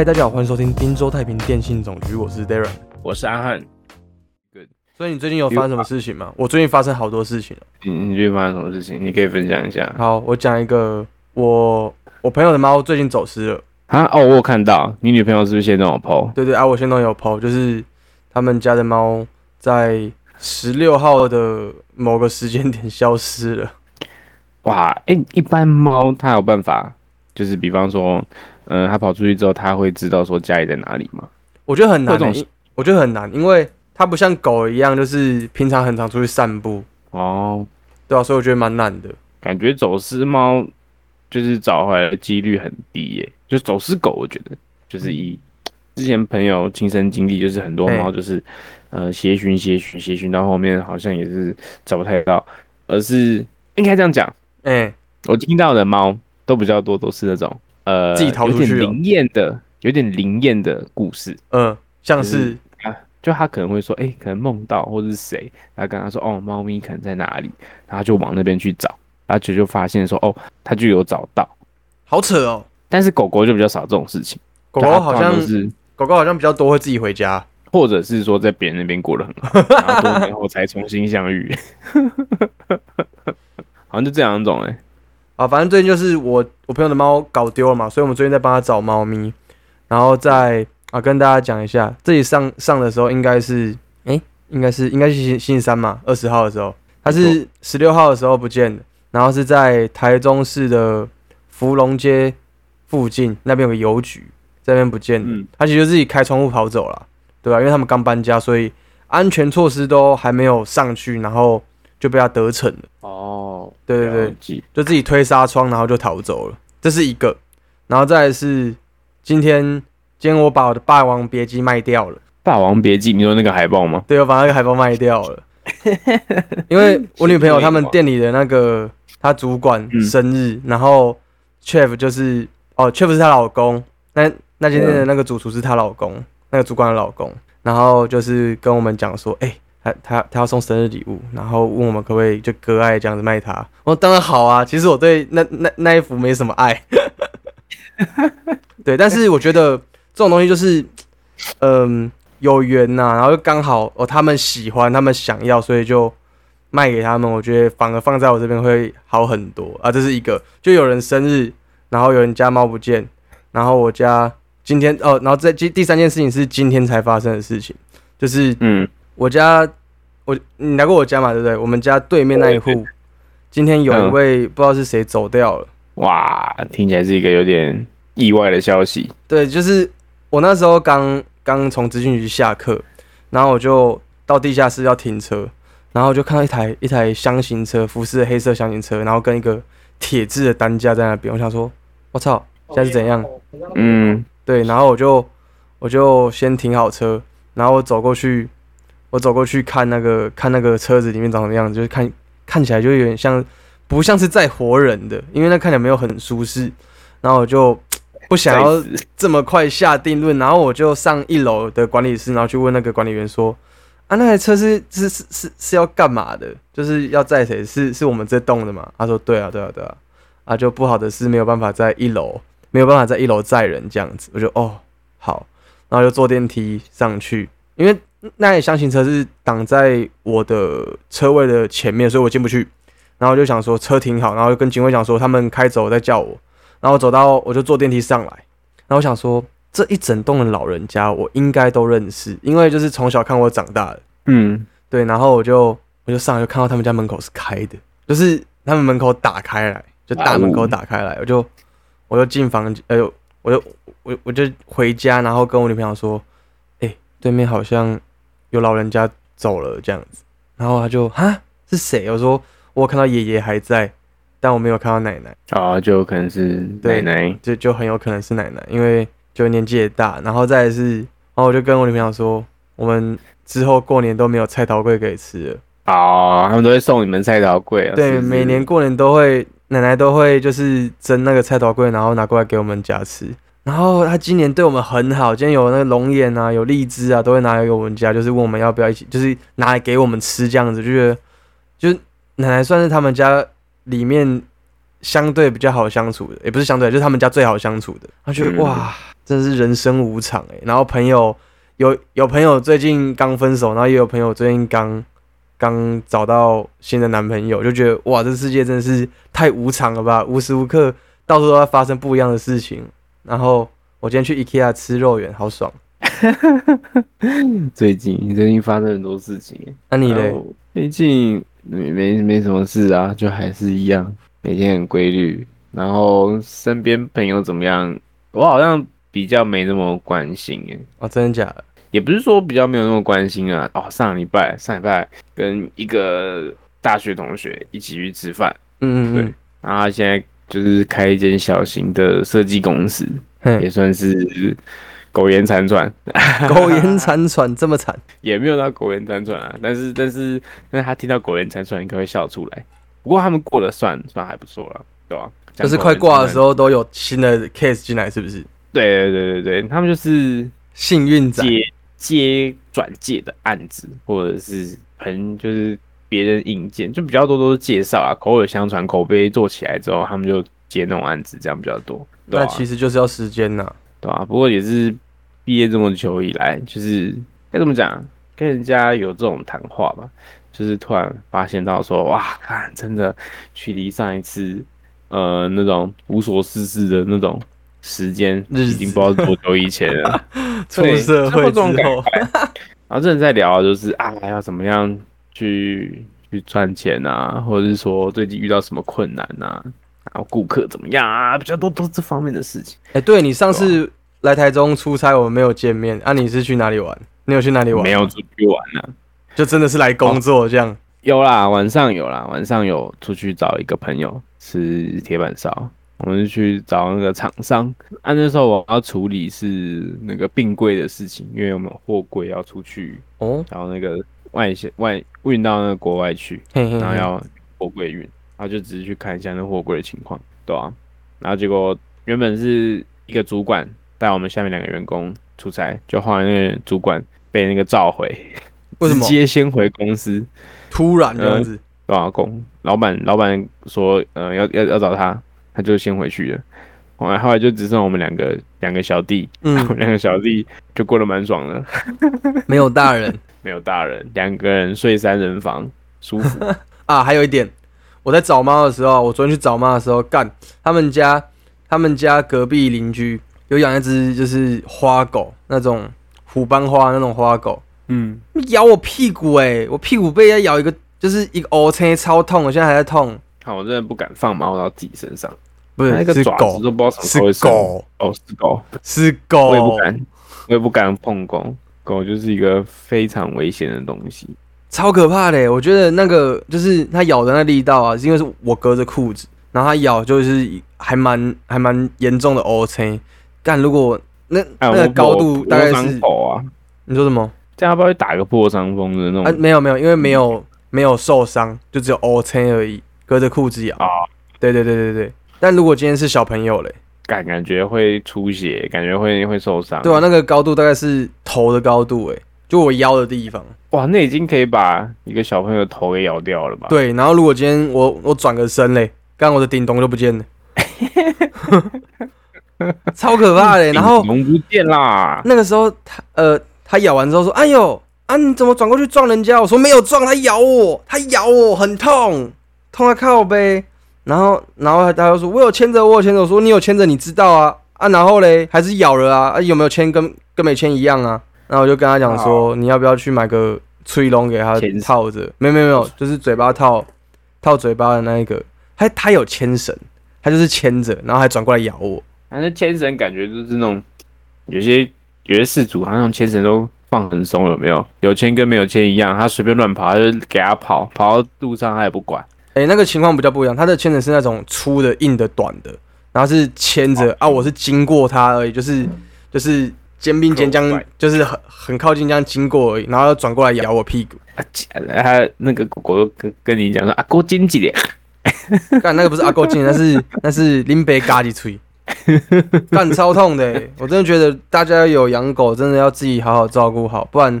嗨，大家好，欢迎收听滨州太平电信总局，我是 Darren。我是阿汉。所以你最近有发生什么事情吗？我最近发生好多事情了。你你最近发生什么事情？你可以分享一下。好，我讲一个，我我朋友的猫最近走失了。啊哦，我有看到你女朋友是不是先跟我 PO？对对啊，我现在有 PO，就是他们家的猫在十六号的某个时间点消失了。哇，哎、一般猫它有办法，就是比方说，嗯、它跑出去之后，它会知道说家里在哪里吗？我觉得很难、我觉得很难，因为它不像狗一样，就是平常很常出去散步，哦，对啊，所以我觉得蛮难的。感觉走失猫就是找回来的几率很低耶。就走失狗，我觉得就是以之前朋友亲身经历，就是很多猫就是呃协寻协寻协寻到后面好像也是找不太到，而是应该这样讲。哎、我听到的猫都比较多，都是那种呃自己逃出去哦有点灵验的，有点灵验的故事。嗯，像就是啊就他可能会说，哎、可能梦到或者是谁，他跟他说，哦，猫咪可能在哪里，然后就往那边去找，然后就就发现说，哦，他就有找到。好扯哦。但是狗狗就比较少这种事情，狗狗好像是，狗狗好像比较多会自己回家。或者是说在别人那边过得很好，然后多年后才重新相遇，好像就这两种哎、啊，反正最近就是我我朋友的猫搞丢了嘛，所以我们最近在帮他找猫咪，然后再啊跟大家讲一下，这里上上的时候应该是诶，应该是应该是星星期三嘛，二十号的时候，它是十六号的时候不见的，然后是在台中市的芙蓉街附近那边有个邮局，在那边不见的，嗯。他其实自己开窗户跑走了，对吧、因为他们刚搬家，所以安全措施都还没有上去，然后就被他得逞了。哦，对对对就自己推纱窗，然后就逃走了，这是一个。然后再来是今天，今天我把我的《霸王别姬》卖掉了，霸王别姬，你说那个海报吗？对，我把那个海报卖掉了，因为我女朋友他们店里的那个她主管嗯生日，然后 chef 就是哦，chef 是她老公，那那今天的那个主厨是她老公，那个主管的老公，然后就是跟我们讲说，哎、他他他要送生日礼物，然后问我们可不可以就割爱这样子卖他。我说当然好啊，其实我对那那那一幅没什么爱，对，但是我觉得这种东西就是，嗯，有缘呐、然后就刚好哦，他们喜欢，他们想要，所以就卖给他们。我觉得反而放在我这边会好很多啊。这是一个，就有人生日，然后有人家猫不见，然后我家今天哦，然后这第第三件事情是今天才发生的事情，就是嗯，我家我你来过我家嘛，对不对？我们家对面那一户，今天有一嗯位不知道是谁走掉了。哇，听起来是一个有点意外的消息。对，就是我那时候刚刚从资讯局下课，然后我就到地下室要停车，然后就看到一台一台箱型车，福斯的黑色箱型车，然后跟一个铁质的担架在那边。我想说，我操，现在是怎样？嗯，对，然后我就我就先停好车，然后我走过去，我走过去看那个看那个车子里面长什么样子，就是看看起来就有点像不像是在活人的，因为那看起来没有很舒适，然后我就 不想要这么快下定论，然后我就上一楼的管理室，然后去问那个管理员说：“啊，那台车是是是是是要干嘛的？就是要载谁？是是我们这栋的吗？”他说：“对啊，对啊，对啊。”啊，就不好的是没有办法在一楼，没有办法在一楼载人这样子。我就哦好，然后就坐电梯上去，因为那台箱型车是挡在我的车位的前面，所以我进不去。然后我就想说车停好，然后就跟警卫讲说他们开走再叫我。然后走到我就坐电梯上来，然后我想说这一整栋的老人家我应该都认识，因为就是从小看我长大的，嗯，对。然后我就我就上来就看到他们家门口是开的，就是他们门口打开来，就大门口打开来，我就我就进房间，哎呦，我就我我就回家，然后跟我女朋友说，哎、对面好像有老人家走了这样子，然后他就哈是谁？我说我看到爷爷还在，但我没有看到奶奶。啊，就有可能是奶对奶。就就很有可能是奶奶，因为就年纪也大，然后再来是，然后我就跟我女朋友说，我们之后过年都没有菜头粿可以吃了。哦，他们都会送你们菜头粿啊。对，是是每年过年都会，奶奶都会就是蒸那个菜头粿，然后拿过来给我们家吃。然后他今年对我们很好，今天有那个龙眼啊，有荔枝啊，都会拿来给我们家，就是问我们要不要一起，就是拿来给我们吃这样子，就觉得就是奶奶算是他们家里面相对比较好相处的，也不是相对，就是他们家最好相处的。他觉得、嗯哇，真是人生无常哎。然后朋友有有朋友最近刚分手，然后也有朋友最近刚刚找到新的男朋友，就觉得哇，这世界真的是太无常了吧！无时无刻到处都在发生不一样的事情。然后我今天去 IKEA 吃肉圆，好爽。最近最近发生很多事情，那你嘞？最近没没没什么事啊，就还是一样，每天很规律。然后身边朋友怎么样？我好像比较没那么关心诶。哦，真的假的？也不是说比较没有那么关心啊。哦，上礼拜上礼拜跟一个大学同学一起去吃饭。嗯嗯嗯。然后现在就是开一间小型的设计公司，也算是。苟延残喘，苟延残喘这么惨，也没有到苟延残喘啊。但是，但是，但是他听到苟延残喘，应该会笑出来。不过他们过得算算还不错了，对吧？就是快挂的时候都有新的 case 进来，是不是？对对对对对，他们就是幸运接接转介的案子，或者是很就是别人引荐，就比较多都是介绍啊，口耳相传，口碑做起来之后，他们就接那种案子，这样比较多。那其实就是要时间呐。对啊？不过也是毕业这么久以来，就是该怎么讲，跟人家有这种谈话吧，就是突然发现到说，哇，看真的距离上一次，呃，那种无所事事的那种时间，已经不知道多久以前了。出社会之后，然后这人在聊，就是啊，要怎么样去去赚钱啊，或者是说最近遇到什么困难啊？然后顾客怎么样啊？比较多都是这方面的事情。哎，对你上次来台中出差，我们没有见面啊？你是去哪里玩？你有去哪里玩？没有出去玩呢，就真的是来工作这样。有啦，晚上有啦，晚上有出去找一个朋友吃铁板烧。我们去找那个厂商，啊，那时候我要处理是那个并柜的事情，因为我们货柜要出去哦，然后那个外线外运到那个国外去，然后要货柜运。然后就只是去看一下那货柜的情况，对啊。然后结果原本是一个主管带我们下面两个员工出差，就后来那个主管被那个召回，为什么？直接先回公司，突然这样子，对啊，公老板老板说，呃，要要要找他，他就先回去了。后来后来就只剩我们两个两个小弟，嗯，两个小弟就过得蛮爽的，没有大人，没有大人，两个人睡三人房，舒服。啊。还有一点。我在找猫的时候，我昨天去找猫的时候，干他们家，他们家隔壁邻居有养一只就是花狗，那种虎斑花那种花狗，嗯，咬我屁股哎，我屁股被它咬一个，就是一个凹青，超痛，我现在还在痛。好，我真的不敢放猫到自己身上，不是，那个爪子，都不知道什么是狗，哦，是狗，是狗，我也不敢，我也不敢碰狗，狗就是一个非常危险的东西。超可怕的，我觉得那个就是它咬的那力道啊，是因为是我隔着裤子，然后它咬就是还蛮还蛮严重的 O C。但如果那那个高度大概是，你说什么？这样要不要打个破伤风的那种？啊没有没有，因为没有没有受伤，就只有 O C 而已，隔着裤子咬。啊，对对对对对。但如果今天是小朋友嘞，感感觉会出血，感觉会会受伤。对啊，那个高度大概是头的高度，哎。就我腰的地方，哇，那已经可以把一个小朋友的头给咬掉了吧？对，然后如果今天我我转个身嘞，刚我的顶咚就不见了，超可怕的。然后龙不见啦。那个时候他呃，他咬完之后说：“哎呦啊，你怎么转过去撞人家？”我说：“没有撞，他咬我，他咬我很痛，痛啊靠背。”然后然后他又说：“我有牵着，我有牵着。”我说：“你有牵着，你知道啊啊。”然后嘞，还是咬了啊啊，有没有牵跟跟没牵一样啊？然后我就跟他讲说，你要不要去买个吹龙给他套着？没有没有没有，就是嘴巴套套嘴巴的那一个。他他有牵绳，他就是牵着，然后还转过来咬我。反正牵绳感觉就是那种有些有些事主好像牵绳都放很松，有没有？有牵跟没有牵一样，他随便乱跑，他就给他跑，跑到路上他也不管。哎，那个情况比较不一样，他的牵绳是那种粗的、硬的、短的，然后是牵着啊，我是经过他而已，就是就是。肩并肩将就是很很靠近这样经过而已，然后转过来咬我屁股。啊他那个狗狗跟跟你讲说阿哥经济点，干那个不是阿哥经，那是 那是林北咖喱吹，干超痛的。我真的觉得大家有养狗，真的要自己好好照顾好，不然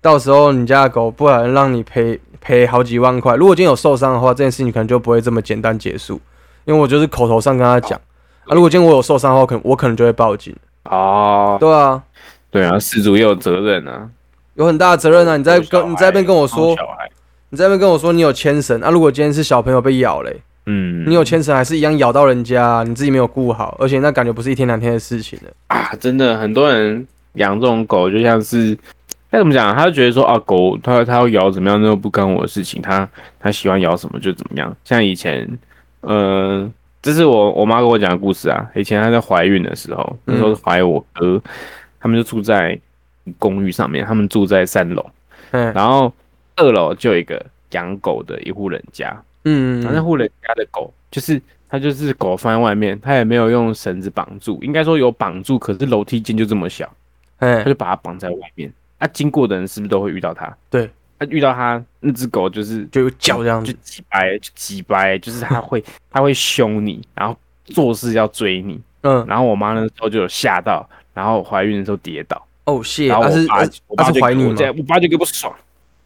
到时候你家的狗不然让你赔赔好几万块。如果今天有受伤的话，这件事情可能就不会这么简单结束。因为我就是口头上跟他讲啊，如果今天我有受伤的话，可能我可能就会报警。哦，对啊，对啊，事主也有责任啊。有很大的责任啊！你在跟你在那边跟我说，你在那边跟我说你有牵绳啊？如果今天是小朋友被咬嘞，嗯，你有牵绳还是一样咬到人家，你自己没有顾好，而且那感觉不是一天两天的事情了。啊，真的很多人养这种狗，就像是该怎么讲，他就觉得说啊，狗他他要咬怎么样，那都不干我的事情，他他喜欢咬什么就怎么样。像以前，呃，这是我我妈跟我讲的故事啊。以前她在怀孕的时候，那时候怀我哥，他们就住在公寓上面，他们住在三楼，嗯然后二楼就有一个养狗的一户人家，嗯然后那户人家的狗就是它就是狗放在外面，它也没有用绳子绑住，应该说有绑住，可是楼梯间就这么小，哎他就把它绑在外面。啊，经过的人是不是都会遇到它？对，他遇到它那只狗就是就有叫这样就子，挤掰就挤掰，就是它会 它会凶你，然后做事要追你。嗯，然后我妈那时候就有吓到，然后怀孕的时候跌倒，哦谢，然后我爸我爸就怀你吗我爸就给我爽。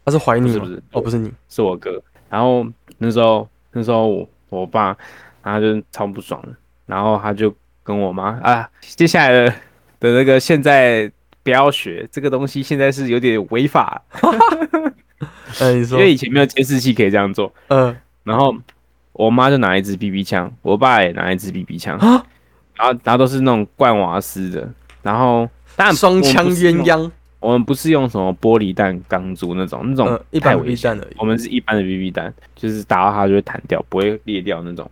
他是怀你是不是哦不是你，是我哥。然后那时候那时候我我爸然后就超不爽的，然后他就跟我妈啊，接下来的的那个现在不要学这个东西，现在是有点违法，嗯 你说。因，为以前没有监视器可以这样做。嗯。然后我妈就拿一支 BB 枪，我爸也拿一支 BB 枪，啊，然后然后都是那种灌瓦斯的，然后双枪鸳鸯，我们不是用什么玻璃弹、钢珠那种，那种嗯，一般的太危险。弹而已。我。们是一般的 BB 弹，就是打到它就会弹掉，不会裂掉那种。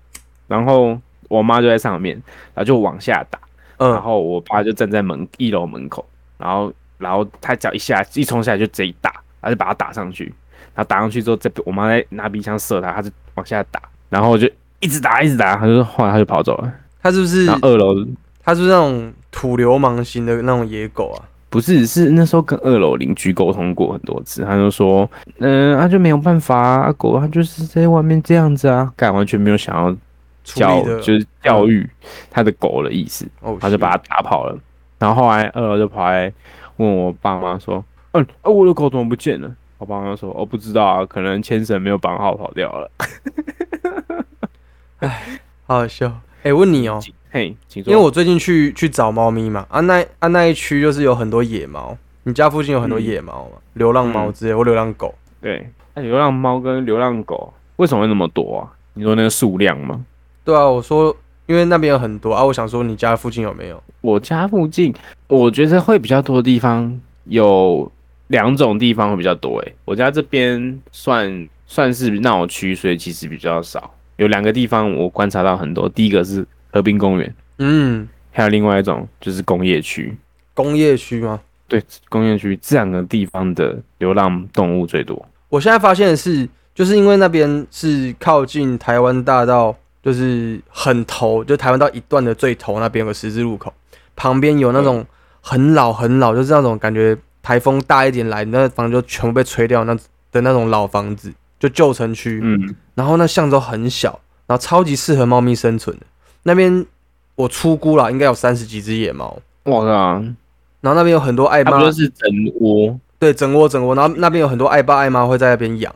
然后我妈就在上面，然后就往下打，然嗯，后我爸就站在门一楼门口，然后然后他脚一下一冲下来就直接打，他就把他打上去，然后打上去之后，再我妈再拿鼻枪射他，他就往下打，然后我就一直打一直打，他就后来他就跑走了。他是不是二楼。他是不是那种土流氓型的那种野狗啊？不是，是那时候跟二楼邻居沟通过很多次，他就说，嗯、他就没有办法啊，啊狗他就是在外面这样子啊，干完全没有想要教就是教育他的狗的意思，哦，他就把它打跑了。然后后来二楼就跑来问我爸妈说，嗯，啊我的狗怎么不见了？我爸妈说，哦不知道啊，可能牵绳没有绑好跑掉了。好好笑。哎，问你哦，嘿，请说。因为我最近去去找猫咪嘛，啊那啊那一区就是有很多野猫，你家附近有很多嗯野猫嘛，流浪猫之类或流浪狗。对，那流浪猫跟流浪狗为什么会那么多啊？你说那个数量吗？对啊，我说因为那边有很多啊，我想说你家附近有没有？我家附近，我觉得会比较多的地方有两种地方会比较多。诶，我家这边算算是闹区，所以其实比较少。有两个地方我观察到很多，第一个是河滨公园，嗯，还有另外一种就是工业区。工业区吗？对，工业区这两个地方的流浪动物最多。我现在发现的是，就是因为那边是靠近台湾大道，就是很头，就台湾到一段的最头那边有个十字路口，旁边有那种很老很老，就是那种感觉台风大一点来，那房子就全部被吹掉那的那种老房子，就旧城区。嗯，然后那巷子都很小，然后超级适合猫咪生存的。那边我出估了，应该有三十几只野猫。我靠，然后那边有很多爱妈就是整窝？对，整窝整窝。然后那边有很多爱爸爱妈会在那边养，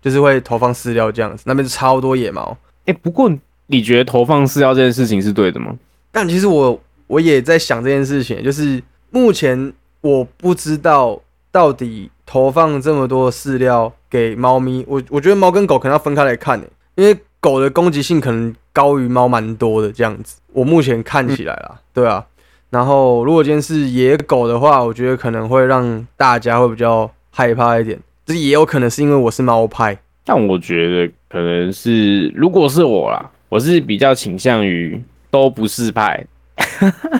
就是会投放饲料这样子。那边超多野猫。哎、不过你觉得投放饲料这件事情是对的吗？但其实我我也在想这件事情，就是目前我不知道到底投放这么多饲料给猫咪，我我觉得猫跟狗可能要分开来看呢，因为狗的攻击性可能高于猫蛮多的这样子。我目前看起来啦，对啊。然后如果今天是野狗的话，我觉得可能会让大家会比较害怕一点，这也有可能是因为我是猫派。但我觉得可能是，如果是我啦，我是比较倾向于都不是派，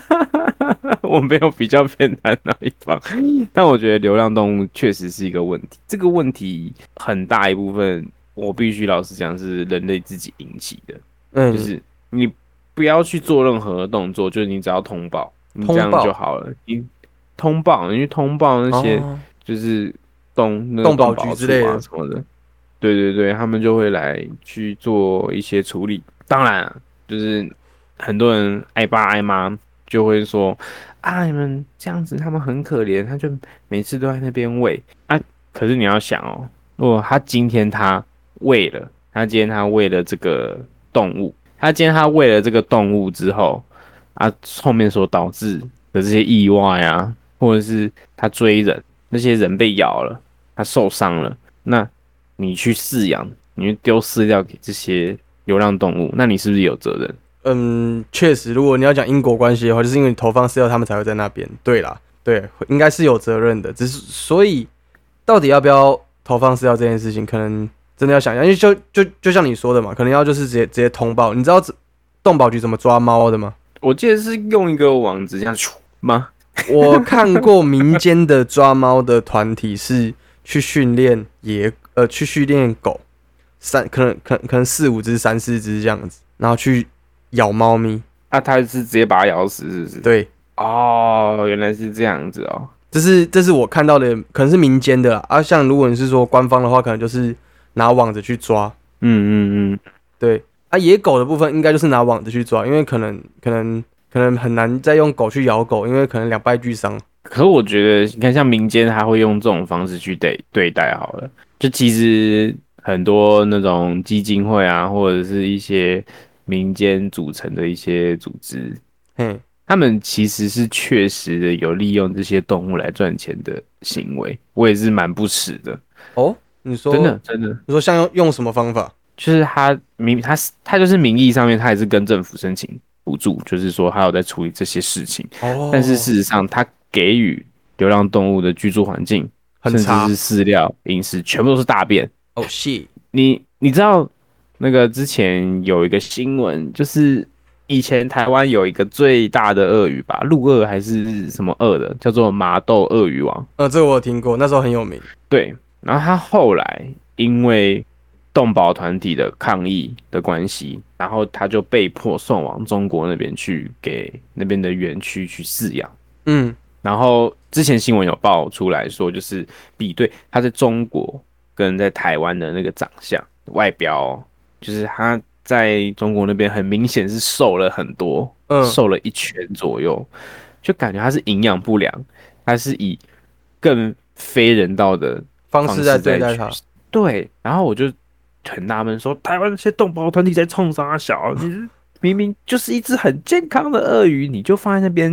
我没有比较偏袒哪一方。但我觉得流浪动物确实是一个问题，这个问题很大一部分，我必须老实讲是人类自己引起的，嗯，就是你不要去做任何动作，就是你只要通报，你这样就好了。你通报，你去通报那些。哦就是动那动保保局之类的什么的，对对对，他们就会来去做一些处理。当然、就是很多人爱爸爱妈就会说啊，你们这样子，他们很可怜，他就每次都在那边喂啊。可是你要想哦，如果他今天他喂了，他今天他喂了这个动物，他今天他喂了这个动物之后啊，后面所导致的这些意外啊，或者是他追人，那些人被咬了，他受伤了，那你去饲养，你去丢饲料给这些流浪动物，那你是不是有责任？嗯，确实，如果你要讲因果关系的话，就是因为你投放饲料，他们才会在那边。对啦，对，应该是有责任的。只是所以，到底要不要投放饲料这件事情，可能真的要想一下，因为就就就像你说的嘛，可能要就是直接直接通报。你知道动保局怎么抓猫的吗？我记得是用一个网子这样吗？我看过民间的抓猫的团体是去训练野呃去训练狗，三可能可可能四五只三四只这样子，然后去。咬猫咪，那他是直接把它咬死，是不是？对，哦，原来是这样子哦。这是这是我看到的，可能是民间的啊。像如果你是说官方的话，可能就是拿网子去抓。嗯嗯嗯，对。啊，野狗的部分应该就是拿网子去抓，因为可能可能可能很难再用狗去咬狗，因为可能两败俱伤。可我觉得，你看像民间，他会用这种方式去对对待好了。就其实很多那种基金会啊，或者是一些。民间组成的一些组织，嗯，他们其实是确实的有利用这些动物来赚钱的行为，我也是蛮不耻的。哦，你说真的真的？你说像用用什么方法？就是他名他他就是名义上面他也是跟政府申请补助，就是说他有在处理这些事情。哦，但是事实上他给予流浪动物的居住环境，甚至是饲料、饮食，全部都是大便。哦，是。你你知道？那个之前有一个新闻，就是以前台湾有一个最大的鳄鱼吧，陆鳄还是什么鳄的，叫做麻豆鳄鱼王。呃，这个我听过，那时候很有名。对，然后他后来因为动保团体的抗议的关系，然后他就被迫送往中国那边去，给那边的园区去饲养。嗯，然后之前新闻有爆出来说，就是比对他在中国跟在台湾的那个长相外表。就是他在中国那边很明显是瘦了很多，嗯，瘦了一圈左右，就感觉他是营养不良，他是以更非人道的方式在对待他。对，然后我就很纳闷，说台湾那些动保团体在冲啥小？你明明就是一只很健康的鳄鱼，你就放在那边，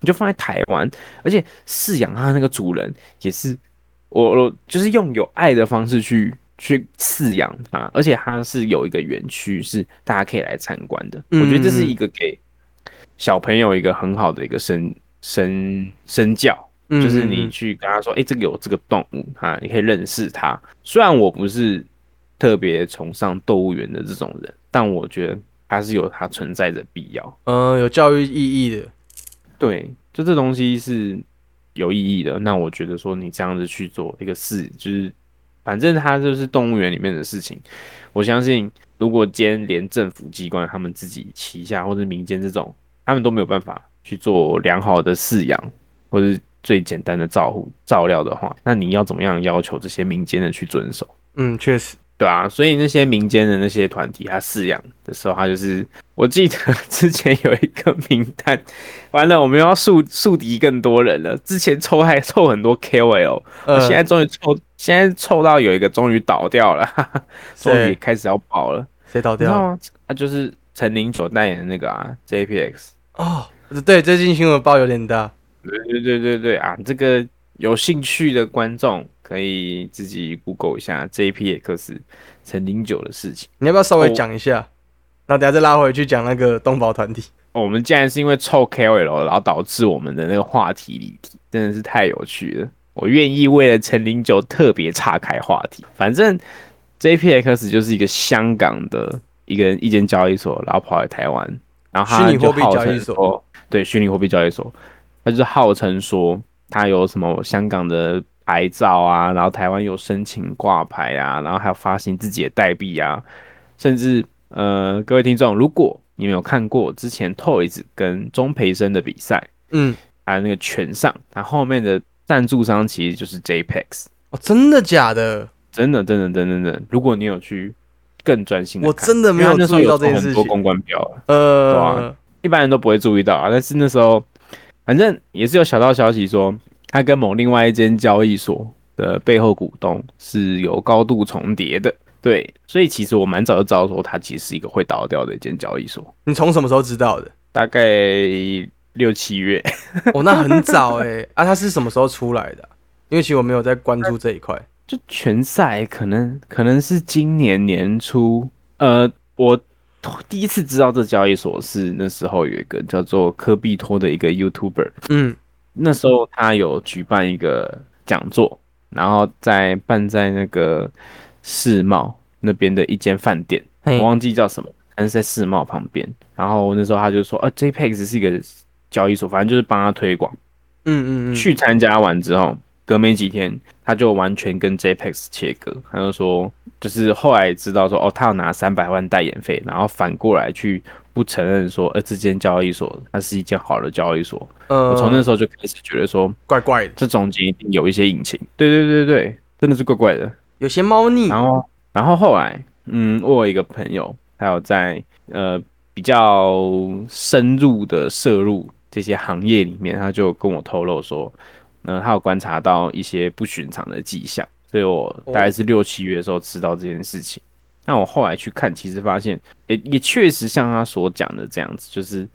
你就放在台湾，而且饲养它那个主人也是我，我就是用有爱的方式去。去饲养它，而且它是有一个园区，是大家可以来参观的。我觉得这是一个给小朋友一个很好的一个身身身教，就是你去跟他说：“哎，这个有这个动物啊，你可以认识它。”虽然我不是特别崇尚动物园的这种人，但我觉得它是有它存在的必要。嗯，有教育意义的。对，就这东西是有意义的。那我觉得说你这样子去做一个事，就是。反正它就是动物园里面的事情，我相信，如果今天连政府机关他们自己旗下或者民间这种，他们都没有办法去做良好的饲养，或者最简单的照护照料的话，那你要怎么样要求这些民间的去遵守？嗯，确实。对啊，所以那些民间的那些团体，他饲养的时候，他就是我记得 之前有一个名单，完了我们要树树敌更多人了。之前抽还抽很多 KOL，现在终于抽，现在抽到有一个终于倒掉了，终于开始要爆了。谁倒掉吗？他就是陈零九代言的那个啊，JPX。哦，对，最近新闻报有点大。对对对对对啊，这个有兴趣的观众。可以自己 Google 一下 JPX 陈零九的事情，你要不要稍微讲一下？然后等下再拉回去讲那个东宝团体。我们竟然是因为凑 KOL，然后导致我们的那个话题离题，真的是太有趣了。我愿意为了陈零九特别岔开话题。反正 JPX 就是一个香港的一个一间交易所，然后跑来台湾，然后虚拟货币交易所，对，虚拟货币交易所，他就是号称说他有什么香港的。牌照啊，然后台湾有申请挂牌啊，然后还有发行自己的代币啊，甚至呃，各位听众，如果你们有看过之前 Toys 跟钟培生的比赛，嗯，还有那个拳上，它后面的赞助商其实就是 JPEX 哦，真的假的？真的，真的，真的，真的。如果你有去更专心，我真的没有注意到这件事情。多公关表，呃，一般人都不会注意到啊。但是那时候，反正也是有小道消息说。他跟某另外一间交易所的背后股东是有高度重叠的，对，所以其实我蛮早就知道说，它其实是一个会倒掉的一间交易所。你从什么时候知道的？大概六七月，哦，那很早哎、啊，他是什么时候出来的？啊、因为其实我没有在关注这一块。就全赛可能可能是今年年初，呃，我第一次知道这交易所是那时候有一个叫做科比托的一个 YouTuber，嗯那时候他有举办一个讲座，然后在办在那个世贸那边的一间饭店，我忘记叫什么，但是在世贸旁边。然后那时候他就说，呃，JPEX 是一个交易所，反正就是帮他推广。嗯嗯嗯，去参加完之后，隔没几天，他就完全跟 JPEX 切割。他就说，就是后来知道说，哦，他要拿三百万代言费，然后反过来去不承认说，呃，这间交易所它是一间好的交易所。呃，我从那时候就开始觉得说，怪怪的，这中间一定有一些隐情。对对对对，真的是怪怪的。有些猫腻。然后，然后后来，嗯，我有一个朋友，他有在呃比较深入的涉入这些行业里面，他就跟我透露说，呃，他有观察到一些不寻常的迹象，所以我大概是六七月的时候知道这件事情。那我后来去看，其实发现也也确实像他所讲的这样子，就是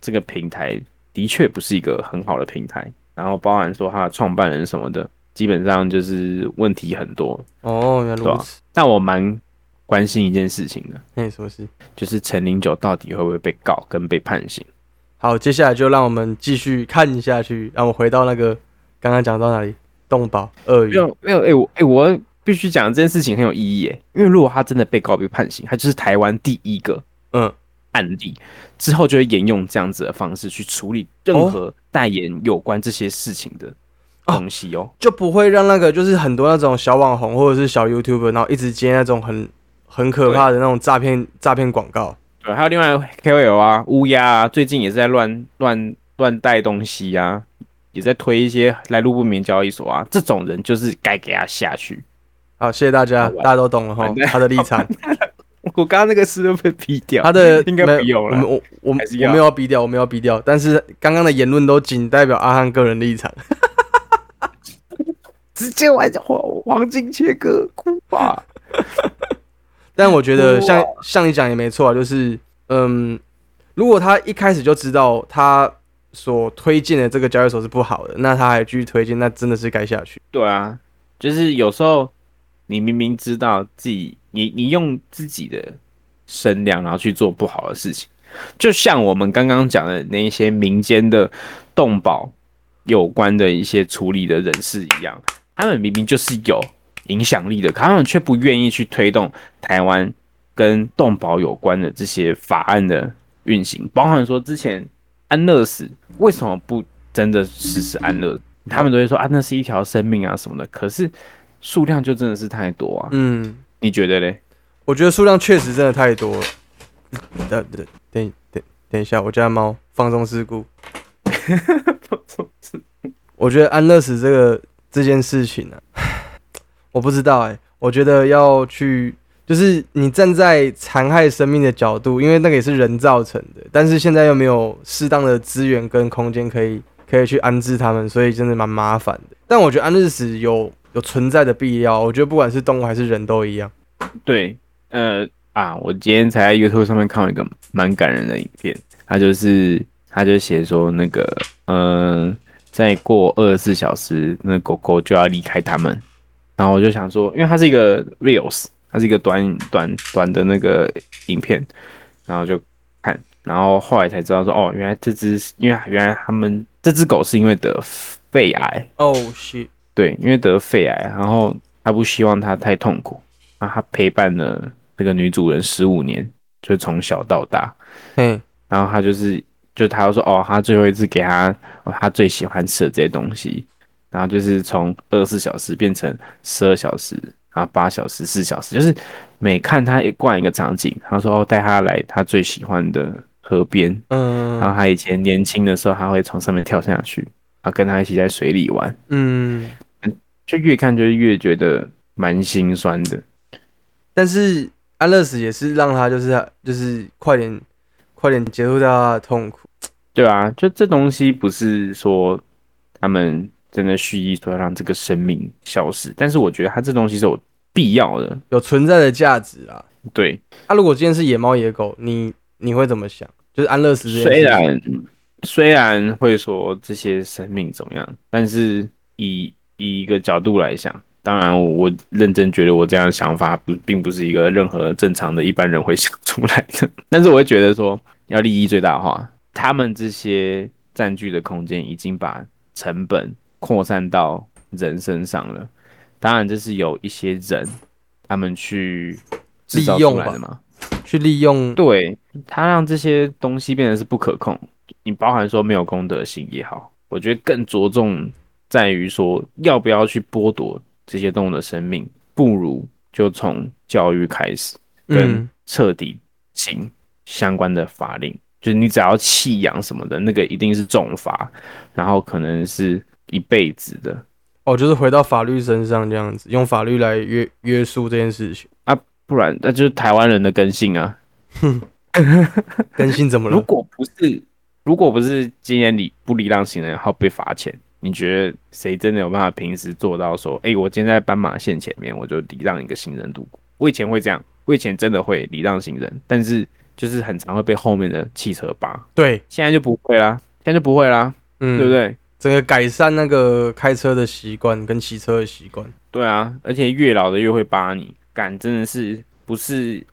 这个平台的确不是一个很好的平台，然后包含说他的创办人什么的，基本上就是问题很多，哦，原来如此。但我蛮关心一件事情的，那什么事？就是陈零九到底会不会被告跟被判刑？好，接下来就让我们继续看下去。让我回到那个刚刚讲到哪里？动保鳄鱼没。有没有，哎、我哎、我必须讲这件事情很有意义耶，因为如果他真的被告被判刑，他就是台湾第一个嗯，案例，之后就会沿用这样子的方式去处理任何代言有关这些事情的东西哦。就不会让那个就是很多那种小网红或者是小 YouTuber，然后一直接那种很很可怕的那种诈骗诈骗广告。对，还有另外 KOL 啊，乌鸦啊，最近也是在乱乱乱带东西啊，也在推一些来路不明交易所啊，这种人就是该给他下去。好，谢谢大家，大家都懂了哈他的立场，我刚刚那个是都被逼掉，他的应该没不用了我们。我我没有要逼掉，我没有要逼掉，但是刚刚的言论都仅代表阿汉个人立场。直接玩黄黄金切割，哭吧！但我觉得像像你讲也没错啊，就是嗯，如果他一开始就知道他所推荐的这个交易所是不好的，那他还继续推荐，那真的是该下去。对啊，就是有时候你明明知道自己，你你用自己的声量，然后去做不好的事情，就像我们刚刚讲的那一些民间的动保有关的一些处理的人士一样，他们明明就是有影响力的，可他们却不愿意去推动台湾跟动保有关的这些法案的运行，包含说之前安乐死为什么不真的实施安乐？他们都会说啊，那是一条生命啊什么的，可是数量就真的是太多啊，嗯，你觉得嘞？我觉得数量确实真的太多了。等等等等等一下，我家的猫放纵事故。放纵事故我觉得安乐死这个这件事情呢、啊，我不知道哎、我觉得要去，就是你站在残害生命的角度，因为那个也是人造成的，但是现在又没有适当的资源跟空间可以可以去安置它们，所以真的蛮麻烦的。但我觉得安乐死有有存在的必要，我觉得不管是动物还是人都一样。对，呃啊，我今天才在 YouTube 上面看到一个蛮感人的影片，他就是他就写说那个，呃，再过二十四小时，那狗狗就要离开他们。然后我就想说，因为它是一个 reels，它是一个短短短的那个影片，然后就看，然后后来才知道说，哦，原来这只是因为原来他们这只狗是因为得肺癌，哦、shit，对，因为得肺癌，然后他不希望它太痛苦，那他陪伴了这个女主人十五年，就从小到大，嗯，然后他就是，就他就说，哦，他最后一次给他，哦，他最喜欢吃的这些东西，然后就是从二十四小时变成十二小时，然后八小时、四小时，就是每看他一逛一个场景，他说，哦，带他来他最喜欢的河边，嗯然后他以前年轻的时候，他会从上面跳下去，然后跟他一起在水里玩。嗯，就越看就越觉得蛮心酸的。但是安乐死也是让他就是就是快点快点结束掉他的痛苦。对啊，就这东西不是说他们真的蓄意说要让这个生命消失，但是我觉得它这东西是有必要的。有存在的价值啊。对，啊，如果今天是野猫野狗，你你会怎么想？就是安乐死虽然虽然会说这些生命怎么样，但是以以一个角度来想，当然我认真觉得我这样的想法不并不是一个任何正常的一般人会想出来的。但是我会觉得说要利益最大化，他们这些占据的空间已经把成本扩散到人身上了。当然这是有一些人他们去制造出来的嘛。去利用，对它让这些东西变得是不可控。你包含说没有公德心也好，我觉得更着重在于说要不要去剥夺这些动物的生命，不如就从教育开始，跟彻底行相关的法令。就是你只要弃养什么的，那个一定是重罚，然后可能是一辈子的。哦，就是回到法律身上这样子，用法律来约约束这件事情啊。不然，那就是台湾人的根性啊！哼 根性怎么了？如果不是，如果不是今年你不礼让行人，然后被罚钱，你觉得谁真的有办法平时做到说，哎，我今天在斑马线前面，我就礼让一个行人度过？我以前会这样，我以前真的会礼让行人，但是就是很常会被后面的汽车扒。对，现在就不会啦，现在就不会啦，嗯，对不对？整个改善那个开车的习惯跟骑车的习惯。对啊，而且越老的越会扒你。感真的是不是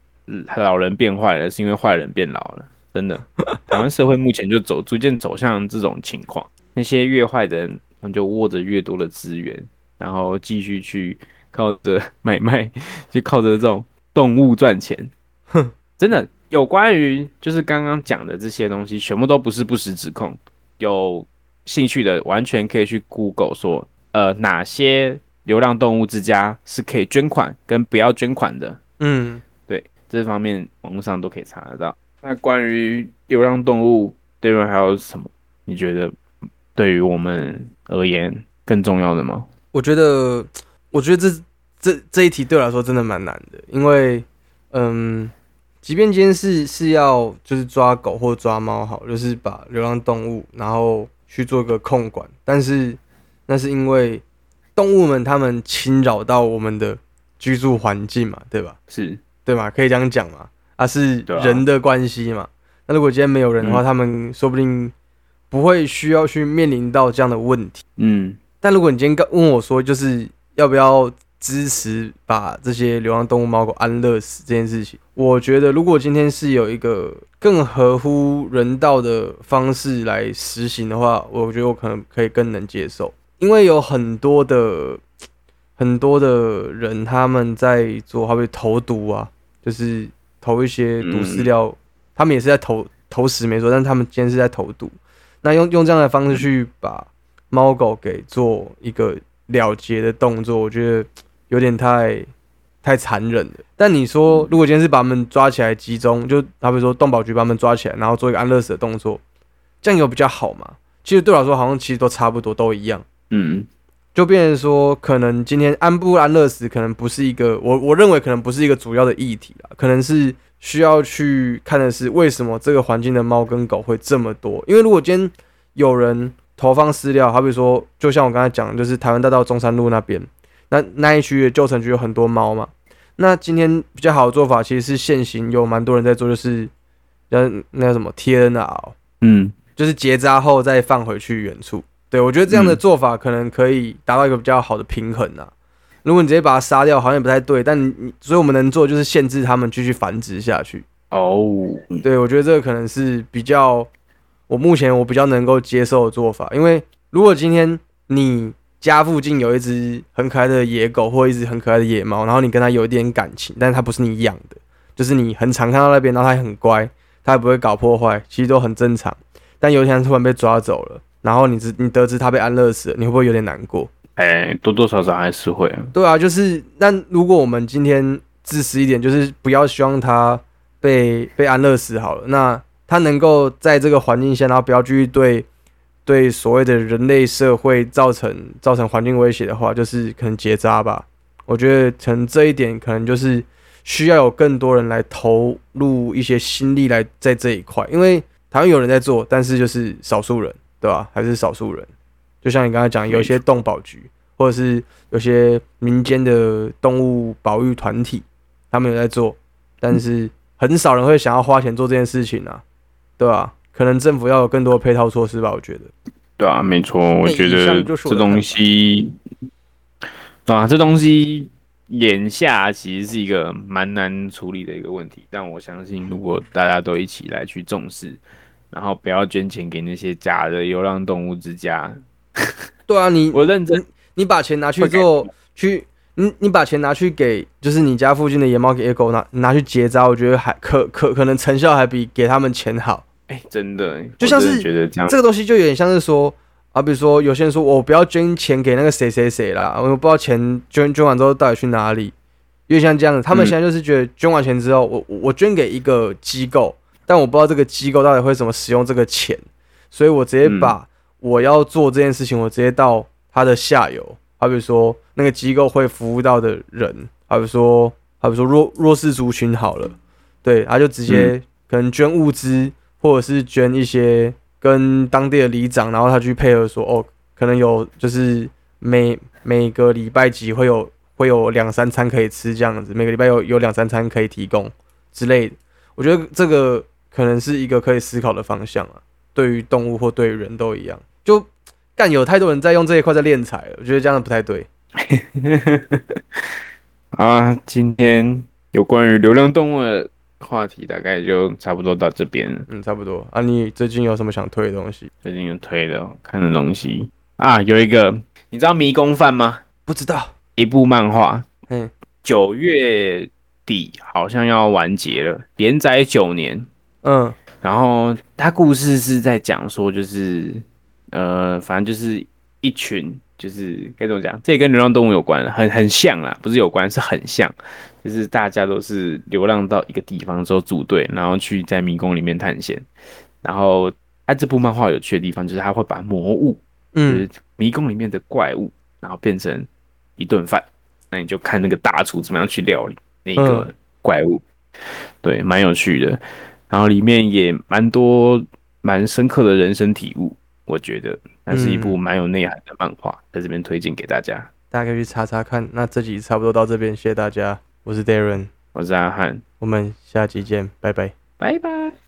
老人变坏了，是因为坏人变老了。真的，台湾社会目前就走逐渐走向这种情况。那些越坏的人，他们就握着越多的资源，然后继续去靠着买卖，就靠着这种动物赚钱。哼，真的有关于就是刚刚讲的这些东西，全部都不是不实指控。有兴趣的完全可以去 Google 说，呃，哪些。流浪动物之家是可以捐款跟不要捐款的，嗯，对，这方面网络上都可以查得到。那关于流浪动物，对面还有什么？你觉得对于我们而言更重要的吗？我觉得，我觉得这这这一题对我来说真的蛮难的，因为，嗯，即便今天是是要就是抓狗或抓猫，好，就是把流浪动物然后去做个控管，但是那是因为。动物们，他们侵扰到我们的居住环境嘛，对吧？是对嘛？可以这样讲嘛？啊，是人的关系嘛？那如果今天没有人的话，他们说不定不会需要去面临到这样的问题。嗯，但如果你今天问我说，就是要不要支持把这些流浪动物猫狗安乐死这件事情，我觉得如果今天是有一个更合乎人道的方式来实行的话，我觉得我可能可以更能接受。因为有很多的很多的人，他们在做，好比投毒啊，就是投一些毒饲料，他们也是在投投食没错，但他们今天是在投毒。那用用这样的方式去把猫狗给做一个了结的动作，我觉得有点太太残忍了。但你说，如果今天是把他们抓起来集中，就好比说动保局把他们抓起来，然后做一个安乐死的动作，这样有比较好嘛？其实对我来说，好像其实都差不多，都一样。嗯，就变成说，可能今天安不安乐死，可能不是一个我我认为可能不是一个主要的议题啦，可能是需要去看的是为什么这个环境的猫跟狗会这么多。因为如果今天有人投放饲料，好比说，就像我刚才讲，就是台湾大道中山路那边，那那一区的旧城区有很多猫嘛。那今天比较好的做法，其实是现行有蛮多人在做，就是那那什么 T N R，嗯，就是结扎后再放回去原处。对，我觉得这样的做法可能可以达到一个比较好的平衡啊。如果你直接把它杀掉，好像也不太对。但你，所以我们能做就是限制它们继续繁殖下去。哦，对，我觉得这个可能是比较我目前我比较能够接受的做法。因为如果今天你家附近有一只很可爱的野狗或一只很可爱的野猫，然后你跟它有一点感情，但是它不是你养的，就是你很常看到那边，然后它很乖，它也不会搞破坏，其实都很正常。但有一天突然被抓走了。然后你知你得知它被安乐死了，你会不会有点难过？哎，多多少少还是会。对啊，就是那如果我们今天自私一点，就是不要希望它被被安乐死好了。那它能够在这个环境下，然后不要继续对对所谓的人类社会造成造成环境威胁的话，就是可能结扎吧。我觉得可能这一点可能就是需要有更多人来投入一些心力来在这一块，因为台湾有人在做，但是就是少数人。对吧？还是少数人，就像你刚才讲，有一些动保局，或者是有些民间的动物保育团体，他们有在做，但是很少人会想要花钱做这件事情啊，对吧？可能政府要有更多配套措施吧，我觉得。对啊，没错，我觉得这东西，对啊，这东西眼下其实是一个蛮难处理的一个问题，但我相信如果大家都一起来去重视，然后不要捐钱给那些假的流浪动物之家 对啊，你我认真，你把钱拿去做去，你你把钱拿去给就是你家附近的野猫给野狗拿拿去结扎，我觉得还可可可能成效还比给他们钱好。哎、真的，就像是觉得这样。这个东西就有点像是说啊，比如说有些人说我不要捐钱给那个谁谁谁啦，我不知道钱捐捐完之后到底去哪里，因为像这样子。他们嗯现在就是觉得捐完钱之后，我我我捐给一个机构，但我不知道这个机构到底会怎么使用这个钱，所以我直接嗯。把我要做这件事情，我直接到它的下游，好比说那个机构会服务到的人，好比说好比说弱弱势族群好了，对，他就直接可能捐物资，或者是捐一些跟当地的里长，然后他去配合说，哦，可能有就是每每个礼拜几会有会有两三餐可以吃这样子，每个礼拜有有两三餐可以提供之类的。我觉得这个可能是一个可以思考的方向啊，对于动物或对于人都一样。就干有太多人在用这一块在敛财，我觉得这样不太对。啊，今天有关于流浪动物话题大概就差不多到这边了。嗯，差不多啊。你最近有什么想推的东西？最近有推的哦看的东西啊，有一个你知道《迷宫饭》吗？不知道。一部漫画，嗯，九月底好像要完结了，连载九年。嗯然后它故事是在讲说，就是呃，反正就是一群，就是该怎么讲，这也跟流浪动物有关，很很像啦，不是有关，是很像，就是大家都是流浪到一个地方之后组队，然后去在迷宫里面探险。然后它这部漫画有趣的地方就是他会把魔物，就嗯是迷宫里面的怪物，然后变成一顿饭。那你就看那个大厨怎么样去料理那个嗯怪物，对，蛮有趣的。然后里面也蛮多蛮深刻的人生体悟，我觉得那是一部嗯蛮有内涵的漫画，在这边推荐给大家。大家可以去查查看。那这集差不多到这边，谢谢大家，我是 Darren，我是阿汉，我们下期见，拜拜。拜拜。